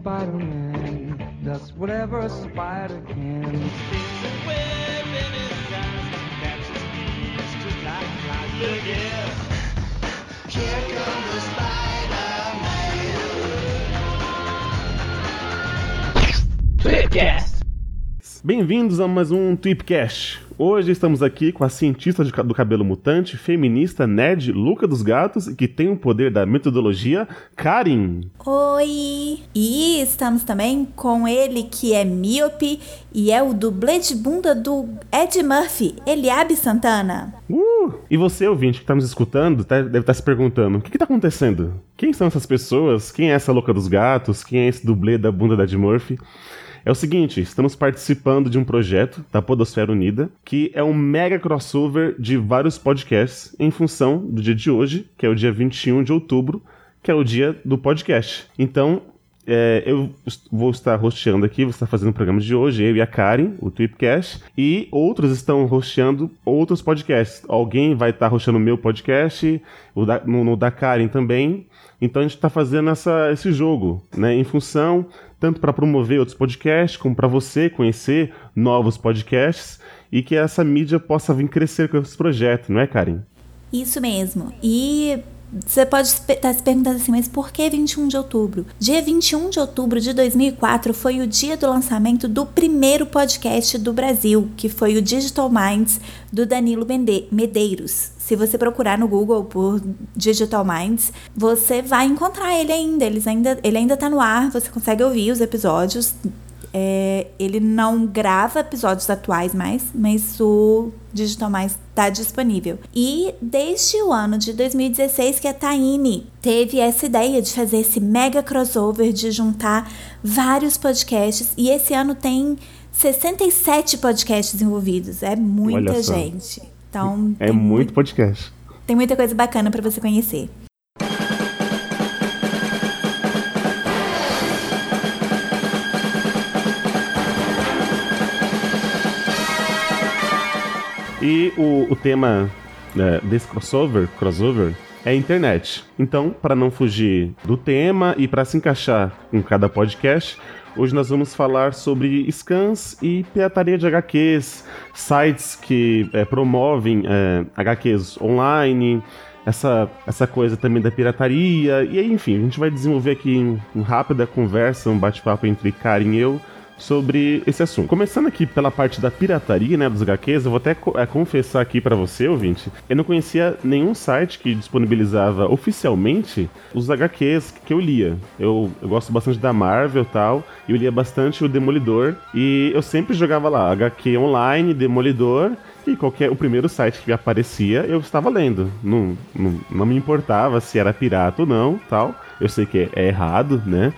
Spider-Man does whatever a spider can. Bem-vindos a mais um Tweepcast. Hoje estamos aqui com a cientista do cabelo mutante, feminista, nerd, Luca dos Gatos e que tem o poder da metodologia, Karin. Oi! E estamos também com ele que é míope e é o dublê de bunda do Ed Murphy, Eliabe Santana. Uh! E você, ouvinte, que está nos escutando, tá- deve estar se perguntando: o que está acontecendo? Quem são essas pessoas? Quem é essa louca dos gatos? Quem é esse dublê da bunda da Ed Murphy? É o seguinte, estamos participando de um projeto da Podosfera Unida, que é um mega crossover de vários podcasts em função do dia de hoje, que é o dia 21 de outubro, que é o dia do podcast. Então, é, eu vou estar hosteando aqui, vou estar fazendo o programa de hoje, eu e a Karen, o Tweepcast, e outros estão hosteando outros podcasts. Alguém vai estar hosteando o meu podcast, o da, no, no da Karen também. Então a gente está fazendo essa, esse jogo, né, em função tanto para promover outros podcasts, como para você conhecer novos podcasts e que essa mídia possa vir crescer com esse projeto, não é, Karen? Isso mesmo. E você pode estar se perguntando assim, mas por que 21 de outubro? Dia 21 de outubro de 2004 foi o dia do lançamento do primeiro podcast do Brasil, que foi o Digital Minds do Danilo Medeiros. Se você procurar no Google por Digital Minds, você vai encontrar ele ainda. Eles ainda ele ainda tá no ar, você consegue ouvir os episódios. É, ele não grava episódios atuais mais, mas o Digital Mais está disponível. E desde o ano de 2016 que a Taine teve essa ideia de fazer esse mega crossover, de juntar vários podcasts. E esse ano tem 67 podcasts envolvidos. É muita gente. Então É tem muito podcast. tem muita coisa bacana para você conhecer. E o, o tema né, desse crossover, crossover é a internet. Então, para não fugir do tema e para se encaixar com cada podcast, hoje nós vamos falar sobre scans e pirataria de HQs, sites que eh, promovem eh, HQs online, essa, essa coisa também da pirataria. E aí, enfim, a gente vai desenvolver aqui um, uma rápida conversa, um bate-papo entre Karen e eu sobre esse assunto. Começando aqui pela parte da pirataria, né, dos HQs, eu vou até co- é, confessar aqui pra você, ouvinte, eu não conhecia nenhum site que disponibilizava oficialmente os HQs que eu lia. Eu, eu gosto bastante da Marvel e tal, eu lia bastante o Demolidor, e eu sempre jogava lá, HQ online, Demolidor, e qualquer o primeiro site que aparecia, eu estava lendo. Não, não, não me importava se era pirata ou não, tal. Eu sei que é, é errado, né?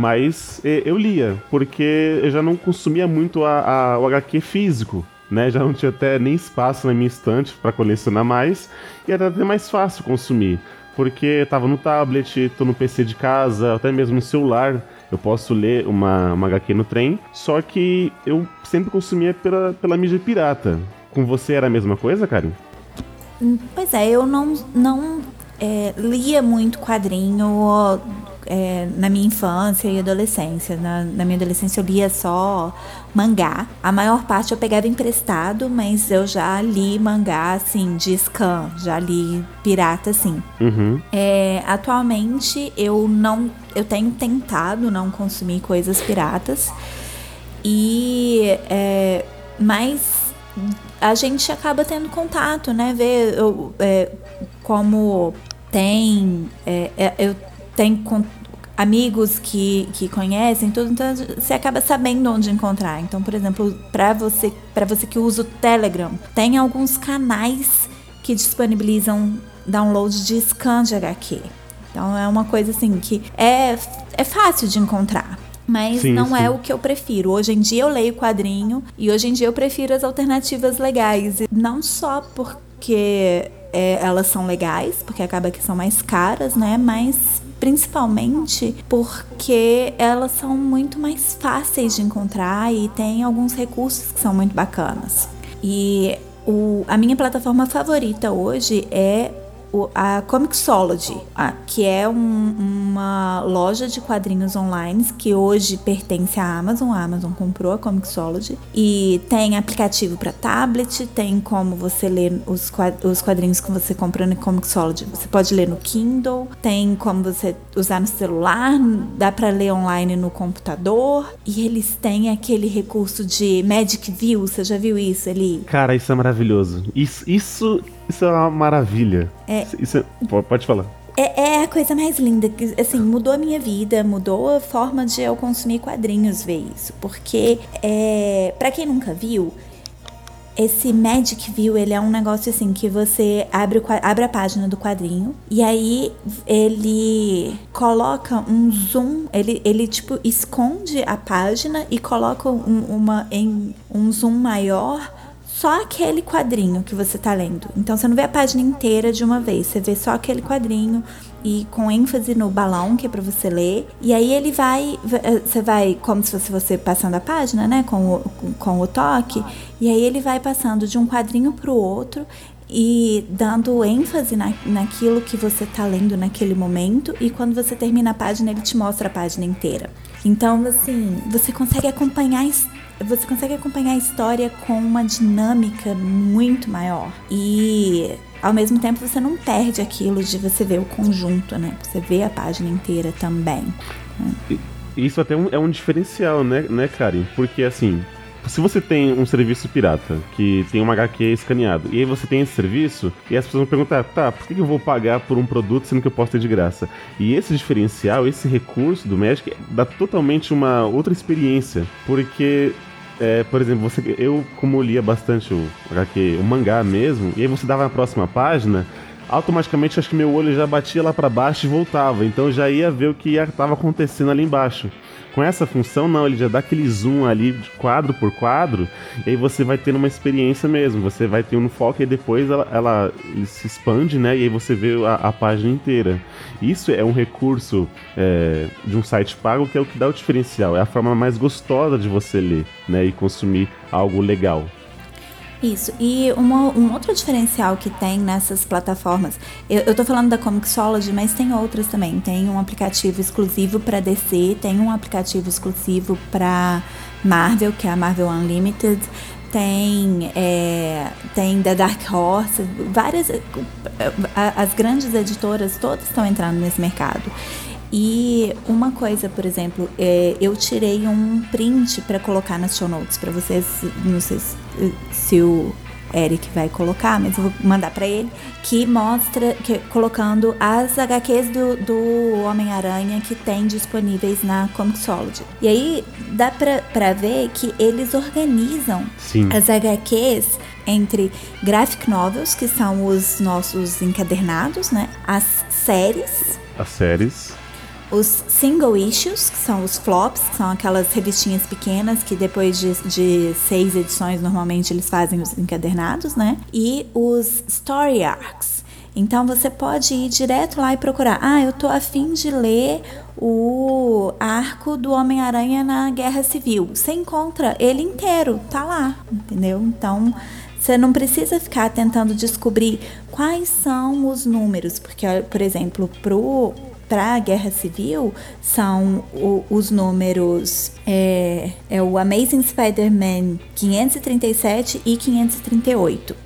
Mas eu lia, porque eu já não consumia muito a, a- o HQ físico, né? Já não tinha até nem espaço na minha estante para colecionar mais, e era até mais fácil consumir, porque tava no tablet, tô no PC de casa, até mesmo no celular, eu posso ler uma, uma HQ no trem, só que eu sempre consumia pela, pela mídia pirata. Com você era a mesma coisa, Karen? Pois é, eu não, não é, lia muito quadrinho é, na minha infância e adolescência. Na, na minha adolescência eu lia só mangá. A maior parte eu pegava emprestado, mas eu já li mangá, assim, de scan. Já li pirata, assim. Uhum. É, atualmente eu não eu tenho tentado não consumir coisas piratas e é, mas a gente acaba tendo contato né ver eu, é, como tem é, é, eu con- amigos que, que conhecem tudo então você acaba sabendo onde encontrar então por exemplo para você para você que usa o Telegram tem alguns canais que disponibilizam download de scan de HQ. Então é uma coisa assim que é, é fácil de encontrar. Mas Sim, não sim. é o que eu prefiro. Hoje em dia eu leio quadrinho e hoje em dia eu prefiro as alternativas legais. E não só porque é, elas são legais, porque acaba que são mais caras, né? Mas principalmente porque elas são muito mais fáceis de encontrar e tem alguns recursos que são muito bacanas. E o, a minha plataforma favorita hoje é a Comixology, que é um, uma loja de quadrinhos online que hoje pertence à Amazon. A Amazon comprou a Comixology e tem aplicativo para tablet, tem como você ler os, os quadrinhos que você compra no Comixology. Você pode ler no Kindle, tem como você usar no celular, dá para ler online no computador e eles têm aquele recurso de Magic View. Você já viu isso ali? Cara, isso é maravilhoso. Isso, isso, isso é uma maravilha. É, isso é, pode falar. É, é, a coisa mais linda, assim, mudou a minha vida, mudou a forma de eu consumir quadrinhos ver isso. Porque, é, para quem nunca viu, esse Magic View, ele é um negócio assim que você abre, abre a página do quadrinho e aí ele coloca um zoom, ele, ele tipo esconde a página e coloca um, uma em um zoom maior só aquele quadrinho que você tá lendo. Então você não vê a página inteira de uma vez, você vê só aquele quadrinho e com ênfase no balão que é para você ler. E aí ele vai, eh, você vai como se fosse você passando a página, né, com o, com o toque. E aí ele vai passando de um quadrinho para o outro e dando ênfase na, naquilo que você está lendo naquele momento. E quando você termina a página, ele te mostra a página inteira. Então, assim, você consegue acompanhar você consegue acompanhar a história com uma dinâmica muito maior. E ao mesmo tempo você não perde aquilo de você ver o conjunto, né? Você vê a página inteira também. Isso até é um, é um diferencial, né, né, Karen? Porque assim, se você tem um serviço pirata que tem uma HQ escaneado e aí você tem esse serviço e as pessoas vão perguntar, tá, por que eu vou pagar por um produto sendo que eu posso ter de graça? E esse diferencial, esse recurso do Magic dá totalmente uma outra experiência, porque é, por exemplo, você, eu como lia bastante o HQ, o mangá mesmo, e aí você dava na próxima página, automaticamente acho que meu olho já batia lá para baixo e voltava, então já ia ver o que estava acontecendo ali embaixo. Com essa função, não, ele já dá aquele zoom ali de quadro por quadro, e aí você vai tendo uma experiência mesmo. Você vai ter um foco e depois ela, ela se expande, né? E aí você vê a, a página inteira. Isso é um recurso é, de um site pago que é o que dá o diferencial. É a forma mais gostosa de você ler, né? E consumir algo legal. Isso. E uma, um outro diferencial que tem nessas plataformas, eu, eu tô falando da Comixology, mas tem outras também. Tem um aplicativo exclusivo para DC, tem um aplicativo exclusivo para Marvel, que é a Marvel Unlimited. Tem, é, tem da Dark Horse, várias. As grandes editoras todas estão entrando nesse mercado. E uma coisa, por exemplo, é, eu tirei um print para colocar nas show notes para vocês, não sei se, se, o Eric vai colocar, mas eu vou mandar para ele, que mostra, que, colocando as HQs do, do Homem-Aranha que tem disponíveis na Comixology. E aí dá para ver que eles organizam Sim. as HQs entre graphic novels, que são os nossos encadernados, né? As séries. As séries os single issues, que são os flops, que são aquelas revistinhas pequenas que depois de, de, seis edições normalmente eles fazem os encadernados, né? E os story arcs. Então você pode ir direto lá e procurar. Ah, eu tô afim de ler o arco do Homem-Aranha na Guerra Civil. Você encontra ele inteiro, tá lá, entendeu? Então você não precisa ficar tentando descobrir quais são os números, porque, por exemplo, pro para a Guerra Civil são o, os números é, é o Amazing Spider-Man 537 e 538.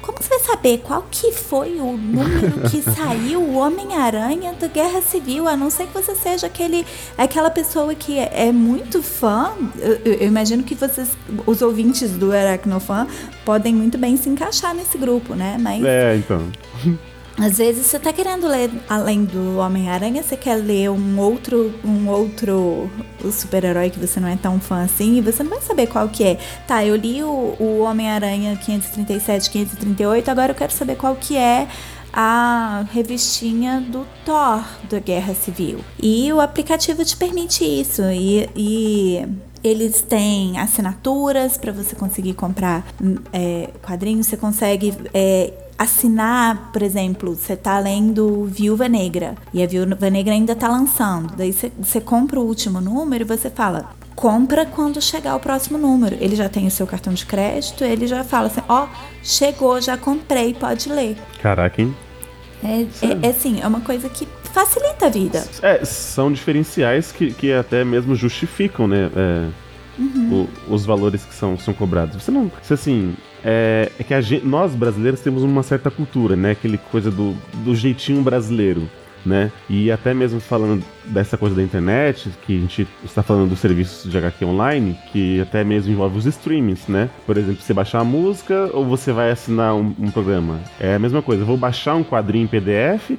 Como você vai saber qual que foi o número que saiu o Homem-Aranha da Guerra Civil, a não ser que você seja aquele, aquela pessoa que é, é muito fã? Eu, eu, imagino que vocês, os ouvintes do Aracnofan, podem muito bem se encaixar nesse grupo, né? Mas... É, então. Às vezes você tá querendo ler além do Homem-Aranha, você quer ler um outro um outro super-herói que você não é tão fã assim, e você não vai saber qual que é. Tá, eu li o, o Homem-Aranha 537, 538, agora eu quero saber qual que é a revistinha do Thor da Guerra Civil. E o aplicativo te permite isso. E, e eles têm assinaturas para você conseguir comprar é, quadrinhos, você consegue é, assinar, por exemplo, você tá lendo Viúva Negra e a Viúva Negra ainda tá lançando. Daí você compra o último número e você fala: compra quando chegar o próximo número. Ele já tem o seu cartão de crédito, ele já fala assim: ó, oh, chegou, já comprei, pode ler. Caraca, hein? É, é, é assim, é uma coisa que facilita a vida. É, são diferenciais que, que até mesmo justificam, né? É, uhum. o, os valores que são, são cobrados. Você não. Você, assim. É, é que gente, nós brasileiros temos uma certa cultura, né? Aquele coisa do, do jeitinho brasileiro né? E até mesmo falando dessa coisa da internet, que a gente está falando dos serviços de HQ online, que até mesmo envolve os streamings, né? Por exemplo, você baixar a música ou você vai assinar um, um programa. É a mesma coisa, eu vou baixar um quadrinho em PDF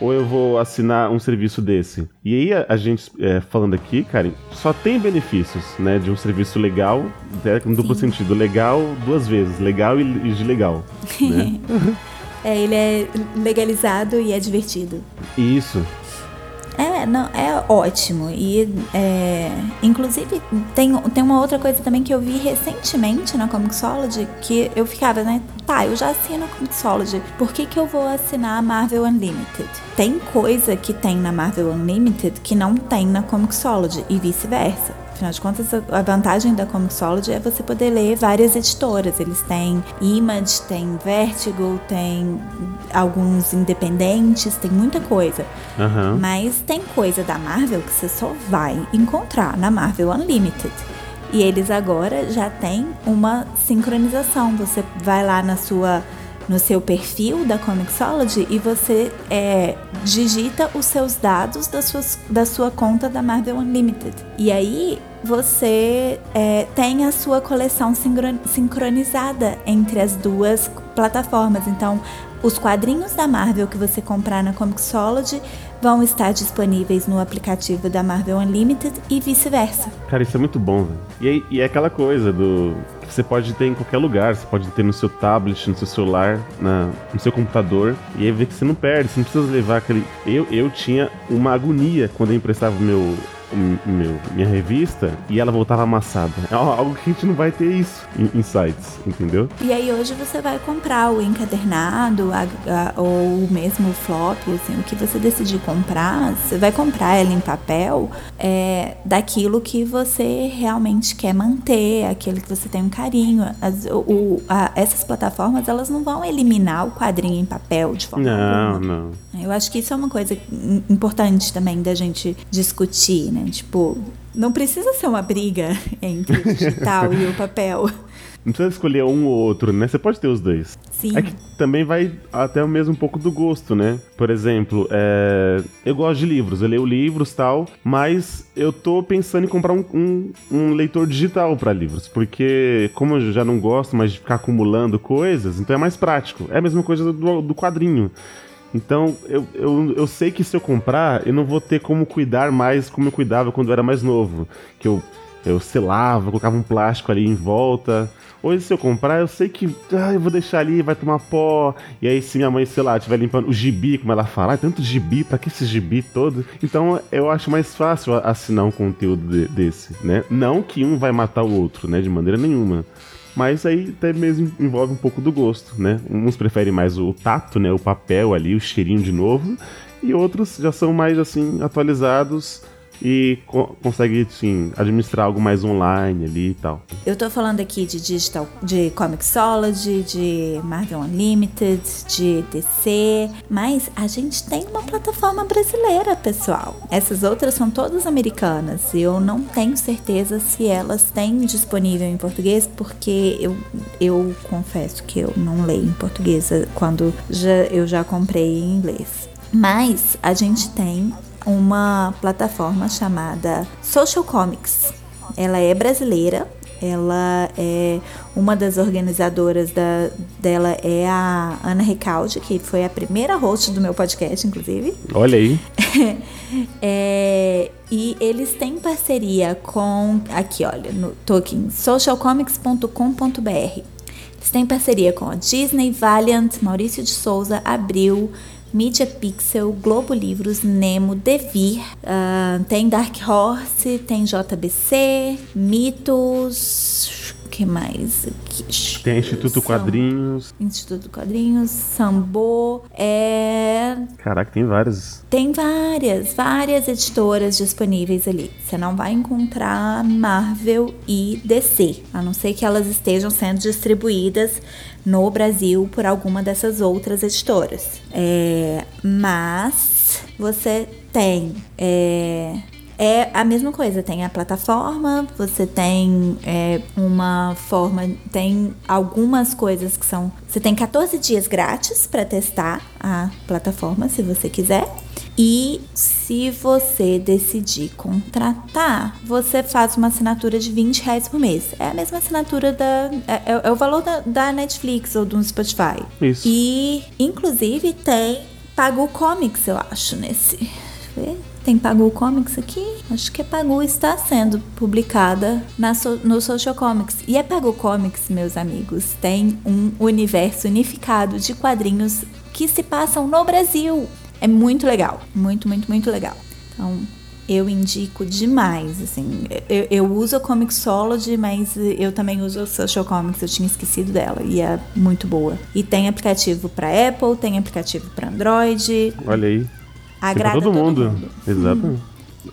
ou eu vou assinar um serviço desse? E aí a, a gente, é, falando aqui, Karen, só tem benefícios, né, de um serviço legal, né, com duplo sentido, legal duas vezes, legal e, e de legal, né? É, ele é legalizado e é divertido. Isso. É, não, é ótimo. E, é, inclusive, tem, tem uma outra coisa também que eu vi recentemente na Comixology que eu ficava, né? Tá, eu já assino a Comixology. Por que, que eu vou assinar a Marvel Unlimited? Tem coisa que tem na Marvel Unlimited que não tem na Comixology e vice-versa. Afinal de contas, a vantagem da Comixology é você poder ler várias editoras. Eles têm Image, tem Vertigo, tem alguns independentes, tem muita coisa. Uhum. Mas tem coisa da Marvel que você só vai encontrar na Marvel Unlimited. E eles agora já têm uma sincronização. Você vai lá na sua no seu perfil da Comixology e você é, digita os seus dados da, suas, da sua conta da Marvel Unlimited. E aí você é, tem a sua coleção sincronizada entre as duas plataformas. Então, os quadrinhos da Marvel que você comprar na Comixology vão estar disponíveis no aplicativo da Marvel Unlimited e vice-versa. Cara, isso é muito bom, velho. E, e é aquela coisa do você pode ter em qualquer lugar, você pode ter no seu tablet, no seu celular, na, no seu computador, e aí vê que você não perde, você não precisa levar aquele. Eu, eu tinha uma agonia quando eu emprestava meu, meu, minha revista e ela voltava amassada. É algo que a gente não vai ter isso em, em sites, entendeu? E aí hoje você vai comprar o encadernado a, a, ou mesmo o flop, assim, o que você decidir comprar, você vai comprar ela em papel é, daquilo que você realmente quer manter, aquele que você tem um carinho. As, o, a, essas plataformas elas não vão eliminar o quadrinho em papel de forma não, alguma. Não, Eu acho que isso é uma coisa importante também da gente discutir, né? Né? Tipo, não precisa ser uma briga entre o digital e o papel. Não precisa escolher um ou outro, né? Você pode ter os dois. Sim. É que também vai até mesmo um pouco do gosto, né? Por exemplo, é... eu gosto de livros, eu leio livros tal, mas eu tô pensando em comprar um, um, um leitor digital para livros, porque como eu já não gosto mais de ficar acumulando coisas, então é mais prático. É a mesma coisa do, do quadrinho. Então, eu, eu, eu sei que se eu comprar, eu não vou ter como cuidar mais como eu cuidava quando eu era mais novo. Que eu, eu selava, colocava um plástico ali em volta. Hoje, se eu comprar, eu sei que ah, eu vou deixar ali, vai tomar pó. E aí, se minha mãe, sei lá, estiver limpando o gibi, como ela fala, ah, tanto gibi, pra que esse gibi todo? Então, eu acho mais fácil assinar um conteúdo de, desse, né? Não que um vai matar o outro, né? De maneira nenhuma. Mas aí até mesmo envolve um pouco do gosto, né? Uns preferem mais o tato, né? O papel ali, o cheirinho de novo. E outros já são mais assim, atualizados e co consegue sim, administrar algo mais online ali e tal. Eu tô falando aqui de digital, de Comixology, de Marvel Unlimited, de DC, mas a gente tem uma plataforma brasileira, pessoal. Essas outras são todas americanas e eu não tenho certeza se elas têm disponível em português, porque eu, eu confesso que eu não leio em português quando já, eu já comprei em inglês. Mas a gente tem uma plataforma chamada Social Comics. Ela é brasileira, ela é uma das organizadoras da, dela é a Ana Recalde, que foi a primeira host do meu podcast, inclusive. Olha aí. é, e eles têm parceria com aqui, olha, no Tolkien, socialcomics.com.br. Eles têm parceria com a Disney, Valiant, Maurício de Souza, Abril, Media Pixel, Globo Livros, Nemo, Devir, uh, tem Dark Horse, tem JBC, Mitos, que mais? Aqui? Tem Instituto Sam, Quadrinhos. Instituto Quadrinhos, Sambo, é... Caraca, tem várias. Tem várias, várias editoras disponíveis ali. Você não vai encontrar Marvel e DC, a não ser que elas estejam sendo distribuídas no Brasil por alguma dessas outras editoras. É, mas você tem é, é a mesma coisa, tem a plataforma, você tem é, uma forma, tem algumas coisas que são. Você tem 14 dias grátis para testar a plataforma, se você quiser. E se você decidir contratar, você faz uma assinatura de 20 reais por mês. É a mesma assinatura da. É, é, é o valor da, da, Netflix ou do Spotify. Isso. E, inclusive, tem Pago Comics, eu acho, nesse. Deixa eu ver. Tem Pagu Comics aqui? Acho que a Pagu está sendo publicada na so, no Social Comics. E a Pagu Comics, meus amigos, tem um universo unificado de quadrinhos que se passam no Brasil. É muito legal. Muito, muito, muito legal. Então, eu indico demais, assim. Eu, eu uso a Comixology, mas eu também uso o Social Comics, eu tinha esquecido dela e é muito boa. E tem aplicativo para Apple, tem aplicativo para Android. Olha aí. Agrada todo, todo mundo. mundo. Exatamente.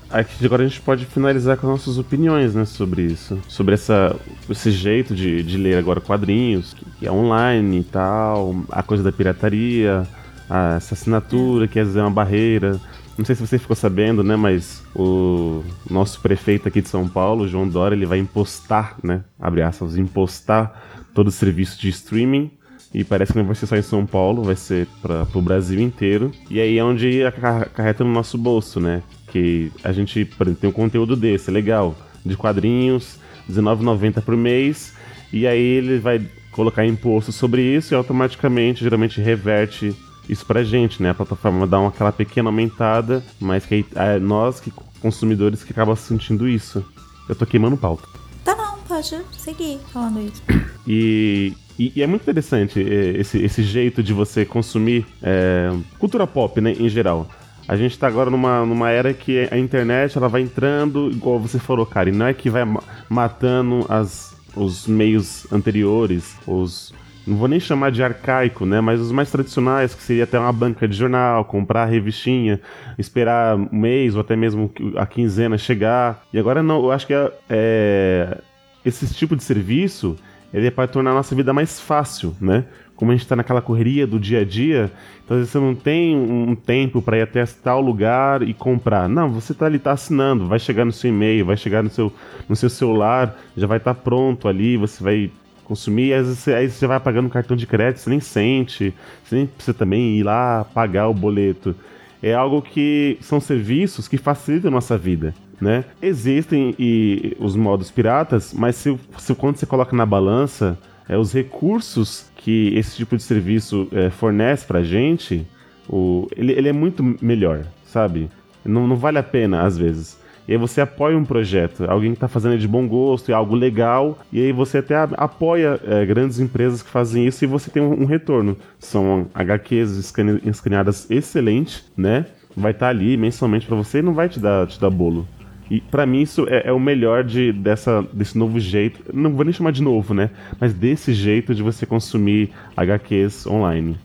Aqui agora a gente pode finalizar com nossas opiniões, né, sobre isso. Sobre essa, esse jeito de, de ler agora quadrinhos, que, é online e tal, a coisa da pirataria, a, essa assinatura que às vezes é uma barreira. Não sei se você ficou sabendo, né, mas o nosso prefeito aqui de São Paulo, João Dória, ele vai impostar, né, abre aspas, impostar todo o serviço de streaming e parece que não vai ser só em São Paulo, vai ser para o Brasil inteiro. E aí é onde acarreta no nosso bolso, né? Que a gente, exemplo, tem um conteúdo desse, legal, de quadrinhos, R$19,90 por mês, e aí ele vai colocar imposto sobre isso e automaticamente, geralmente, reverte isso pra gente, né? A plataforma dá uma, aquela pequena aumentada, mas que aí, é nós, que consumidores, que acabam sentindo isso. Eu tô queimando pauta. Tá não, pode seguir falando isso. E, e, e, é muito interessante é, esse, esse jeito de você consumir é, cultura pop, né, em geral. A gente tá agora numa, numa era que a internet ela vai entrando, igual você falou, cara, e não é que vai matando as, os meios anteriores, os. Não vou nem chamar de arcaico, né? Mas os mais tradicionais, que seria até uma banca de jornal, comprar a revistinha, esperar um mês ou até mesmo a quinzena chegar. E agora não, eu acho que é, é esse tipo de serviço ele é para tornar a nossa vida mais fácil, né? Como a gente está naquela correria do dia a dia, então às vezes você não tem um tempo para ir até tal lugar e comprar. Não, você está ali, está assinando, vai chegar no seu e-mail, vai chegar no seu, no seu celular, já vai estar tá pronto ali, você vai consumir, às vezes aí você vai pagando cartão de crédito, você nem sente, você nem precisa também ir lá pagar o boleto. É algo que são serviços que facilitam a nossa vida né? Existem e, os modos piratas, mas se, se quando você coloca na balança é, os recursos que esse tipo de serviço é, fornece pra gente, o, ele, ele é muito melhor, sabe? Não, não vale a pena, às vezes. E aí você apoia um projeto, alguém que está fazendo de bom gosto, é algo legal, e aí você até apoia é, grandes empresas que fazem isso e você tem um, um retorno. São HQs escaneadas excelentes, né? Vai estar tá ali mensalmente para você e não vai te dar, te dar bolo. E para mim isso é, é, o melhor de, dessa, desse novo jeito. Não vou nem chamar de novo, né? Mas desse jeito de você consumir HQs online.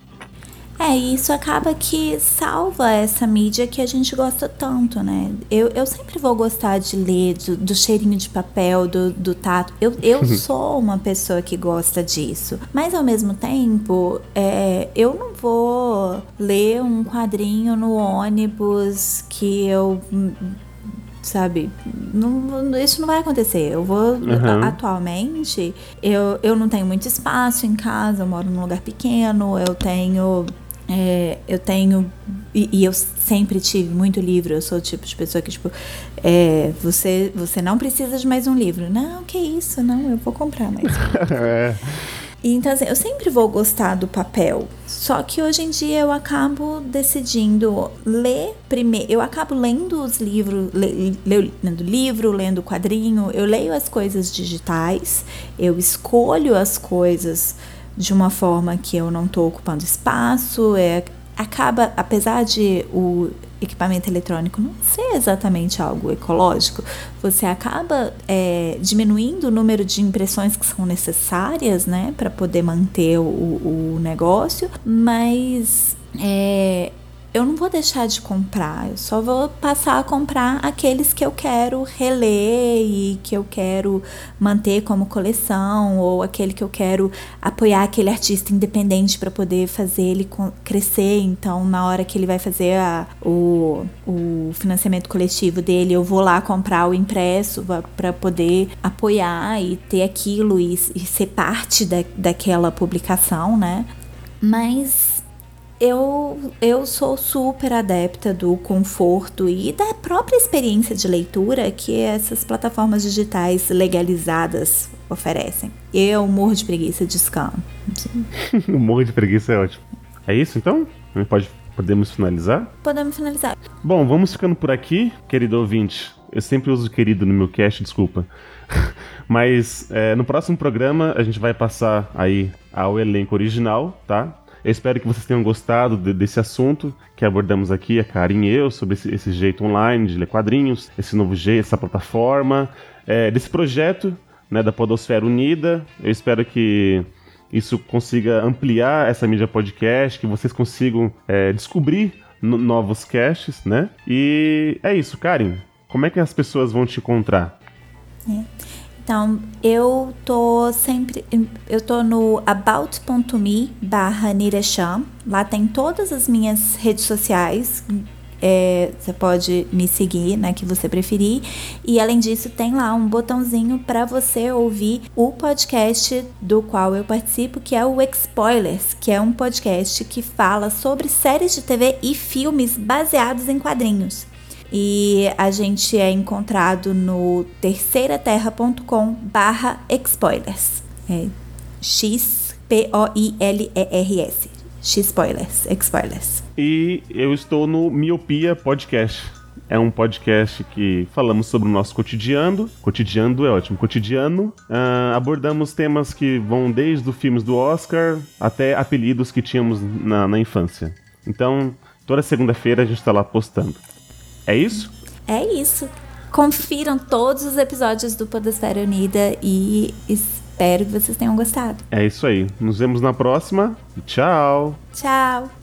É, e isso acaba que salva essa mídia que a gente gosta tanto, né? Eu, eu sempre vou gostar de ler, do, do cheirinho de papel, do, do tato. Eu, eu sou uma pessoa que gosta disso. Mas ao mesmo tempo, é, eu não vou ler um quadrinho no ônibus que eu sabe? Não, isso não vai acontecer. Eu vou. Uhum. Atualmente, eu, eu não tenho muito espaço em casa, eu moro num lugar pequeno, eu tenho. É, eu tenho. E, e, eu sempre tive muito livro. Eu sou o tipo de pessoa que, tipo, é, você, você não precisa de mais um livro. Não, que isso, não, eu vou comprar mais. é. Então, assim, eu sempre vou gostar do papel. Só que hoje em dia eu acabo decidindo ler primeiro. Eu acabo lendo os livros, le, le, lendo livro, lendo quadrinho. Eu leio as coisas digitais, eu escolho as coisas de uma forma que eu não estou ocupando espaço. É, acaba, apesar de o equipamento eletrônico não ser exatamente algo ecológico, você acaba é, diminuindo o número de impressões que são necessárias, né, para poder manter o, o negócio, mas é, eu não vou deixar de comprar, eu só vou passar a comprar aqueles que eu quero reler e que eu quero manter como coleção, ou aquele que eu quero apoiar aquele artista independente para poder fazer ele crescer. Então, na hora que ele vai fazer a, o, o financiamento coletivo dele, eu vou lá comprar o impresso para poder apoiar e ter aquilo e, e ser parte da, daquela publicação, né? Mas eu, eu sou super adepta do conforto e da própria experiência de leitura que essas plataformas digitais legalizadas oferecem. Eu morro de preguiça de scan. morro de preguiça é ótimo. É isso então? Pode, podemos finalizar? Podemos finalizar. Bom, vamos ficando por aqui, querido ouvinte. Eu sempre uso querido no meu cast, desculpa. Mas é, no próximo programa a gente vai passar aí ao elenco original, tá? Eu espero que vocês tenham gostado de, desse assunto que abordamos aqui, a Karin e eu, sobre esse, esse, jeito online de ler quadrinhos, esse novo jeito, essa plataforma, é, desse projeto né, da Podosfera Unida. Eu espero que isso consiga ampliar essa mídia podcast, que vocês consigam é, descobrir novos casts, né? E é isso, Karin. Como é que as pessoas vão te encontrar? É. Então, eu tô sempre. Eu tô no about.me barra Niresham. Lá tem todas as minhas redes sociais. É, você pode me seguir, né, que você preferir. E além disso, tem lá um botãozinho para você ouvir o podcast do qual eu participo, que é o Expoilers, que é um podcast que fala sobre séries de TV e filmes baseados em quadrinhos. E a gente é encontrado no terceiraterra.com barra spoilers. É X-P-O-I-L-E-R-S. X-Spoilers, spoilers. E eu estou no Miopia Podcast. É um podcast que falamos sobre o nosso cotidiano. Cotidiano é ótimo. Cotidiano. Uh, abordamos temas que vão desde os filmes do Oscar até apelidos que tínhamos na, na infância. Então, toda segunda-feira a gente está lá postando. É isso? É isso. Confiram todos os episódios do Podosfera Unida e espero que vocês tenham gostado. É isso aí. Nos vemos na próxima. Tchau. Tchau.